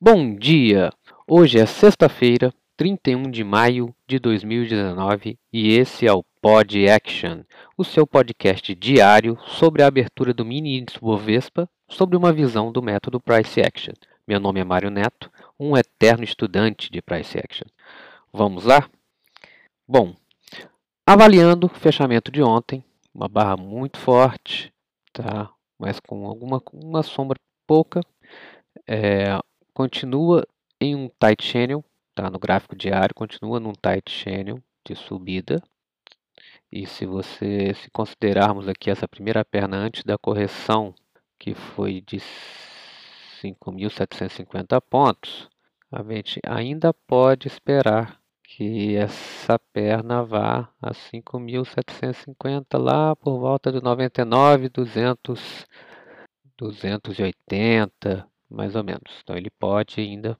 Bom dia! Hoje é sexta-feira, 31 de maio de 2019 e esse é o Pod Action, o seu podcast diário sobre a abertura do mini índice Bovespa sobre uma visão do método Price Action. Meu nome é Mário Neto, um eterno estudante de Price Action. Vamos lá? Bom, avaliando o fechamento de ontem, uma barra muito forte, tá? mas com alguma uma sombra pouca, é, continua em um tight channel, tá? no gráfico diário, continua num tight channel de subida. E se você se considerarmos aqui essa primeira perna antes da correção, que foi de 5.750 pontos, a gente ainda pode esperar que essa perna vá a 5.750 lá por volta de 99, 200, 280, mais ou menos. Então ele pode ainda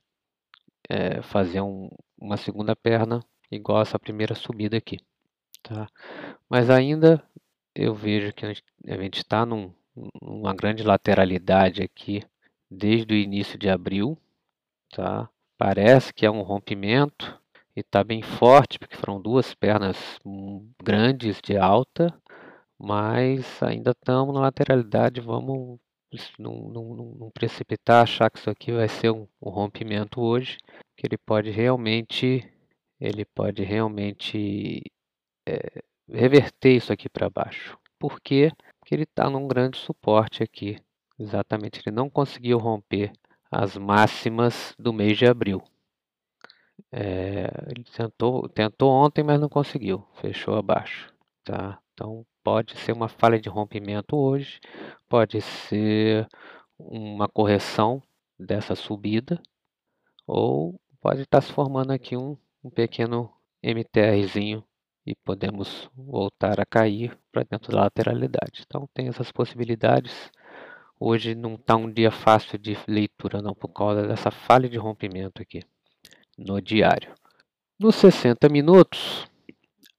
é, fazer um, uma segunda perna igual essa primeira subida aqui, tá? Mas ainda eu vejo que a gente está num, numa grande lateralidade aqui desde o início de abril, tá? Parece que é um rompimento, e está bem forte, porque foram duas pernas grandes de alta, mas ainda estamos na lateralidade, vamos não, não, não, precipitar, achar que isso aqui vai ser um, um, rompimento hoje, que ele pode realmente, ele pode realmente é, reverter isso aqui para baixo. Por quê? Porque ele está num grande suporte aqui. Exatamente, ele não conseguiu romper as máximas do mês de abril. É, ele tentou, tentou ontem, mas não conseguiu. Fechou abaixo. Tá? Então pode ser uma falha de rompimento hoje, pode ser uma correção dessa subida, ou pode estar se formando aqui um, um pequeno MTRzinho e podemos voltar a cair para dentro da lateralidade. Então tem essas possibilidades. Hoje não está um dia fácil de leitura não por causa dessa falha de rompimento aqui no diário. Nos 60 minutos,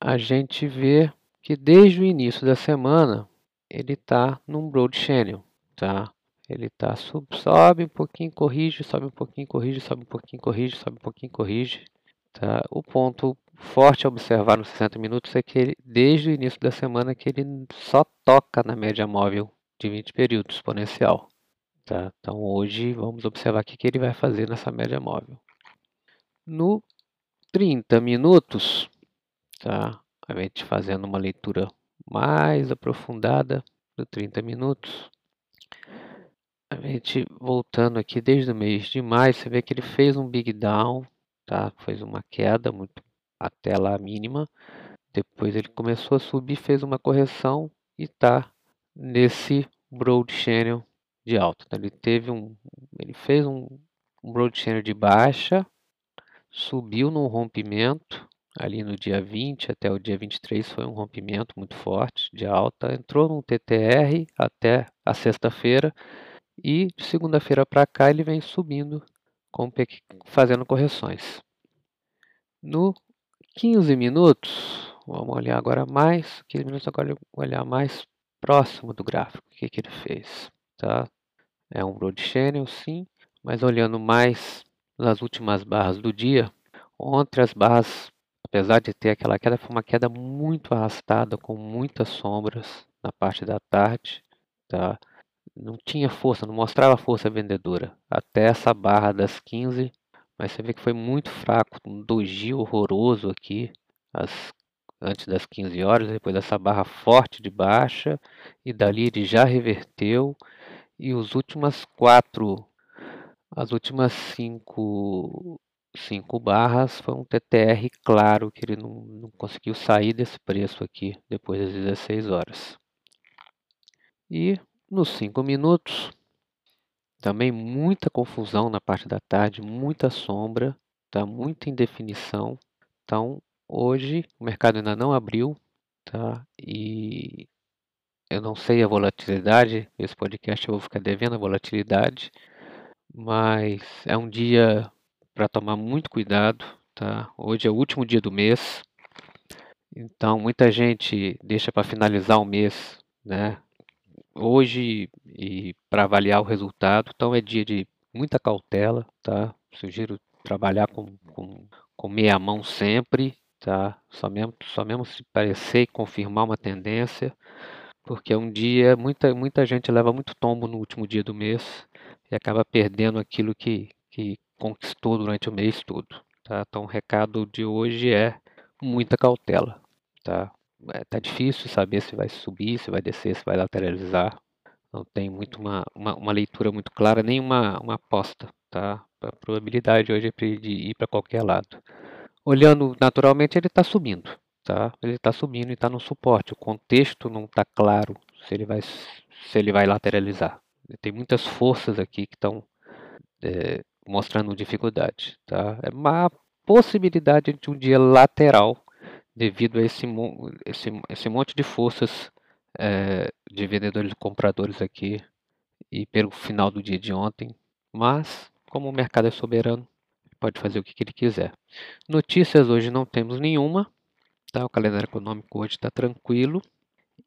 a gente vê que desde o início da semana ele está num broad channel, tá? Ele tá sub, sobe um pouquinho, corrige, sobe um pouquinho, corrige, sobe um pouquinho, corrige, sobe um pouquinho, corrige. Tá? O ponto forte a observar nos 60 minutos é que ele, desde o início da semana que ele só toca na média móvel de 20 períodos exponencial. Tá? Então hoje vamos observar o que, que ele vai fazer nessa média móvel no 30 minutos, tá? A gente fazendo uma leitura mais aprofundada do 30 minutos. A gente voltando aqui desde o mês de maio, você vê que ele fez um big down, tá? Fez uma queda muito até lá mínima. Depois ele começou a subir, fez uma correção e tá nesse broad channel de alta. Então, ele teve um, ele fez um, um broad channel de baixa, subiu num rompimento ali no dia 20 até o dia 23 foi um rompimento muito forte de alta, entrou num TTR até a sexta-feira e de segunda-feira para cá ele vem subindo com, fazendo correções. No 15 minutos, vamos olhar agora mais, 15 minutos agora olhar mais próximo do gráfico, o que, que ele fez, tá? É um broad channel sim, mas olhando mais nas últimas barras do dia. Ontem as barras, apesar de ter aquela queda, foi uma queda muito arrastada, com muitas sombras na parte da tarde. Tá? Não tinha força, não mostrava força vendedora. Até essa barra das 15, mas você vê que foi muito fraco, um doji horroroso aqui, as, antes das 15 horas, depois dessa barra forte de baixa, e dali ele já reverteu. E os últimas quatro as últimas cinco, cinco barras foi um TTR claro que ele não, não conseguiu sair desse preço aqui depois das 16 horas. E nos 5 minutos, também muita confusão na parte da tarde, muita sombra, tá? muita indefinição. Então, hoje o mercado ainda não abriu, tá? E eu não sei a volatilidade, esse podcast eu vou ficar devendo a volatilidade, mas é um dia para tomar muito cuidado, tá? Hoje é o último dia do mês, então muita gente deixa para finalizar o mês, né? Hoje e para avaliar o resultado, então é dia de muita cautela, tá? Sugiro trabalhar com, com, com meia mão sempre, tá? Só mesmo, só mesmo se parecer e confirmar uma tendência, porque um dia muita, muita gente leva muito tombo no último dia do mês e acaba perdendo aquilo que, que conquistou durante o mês todo, tá? Então o recado de hoje é muita cautela, tá? É, tá difícil saber se vai subir, se vai descer, se vai lateralizar. Não tem muito uma, uma, uma leitura muito clara, nem uma, uma aposta, tá? A probabilidade hoje é de ir para qualquer lado. Olhando naturalmente, ele está subindo, tá? Ele está subindo e está no suporte. O contexto não está claro se ele vai se ele vai lateralizar. Tem muitas forças aqui que estão é, mostrando dificuldade, tá? É uma possibilidade de um dia lateral devido a esse, esse, esse monte de forças é, de vendedores e compradores aqui e pelo final do dia de ontem. Mas, como o mercado é soberano, pode fazer o que, que ele quiser. Notícias hoje não temos nenhuma. Tá? O calendário econômico hoje está tranquilo.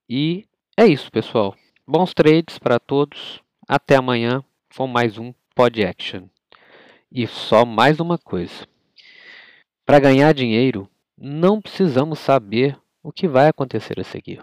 E é isso, pessoal. Bons trades para todos. Até amanhã com mais um Pod Action. E só mais uma coisa. Para ganhar dinheiro, não precisamos saber o que vai acontecer a seguir.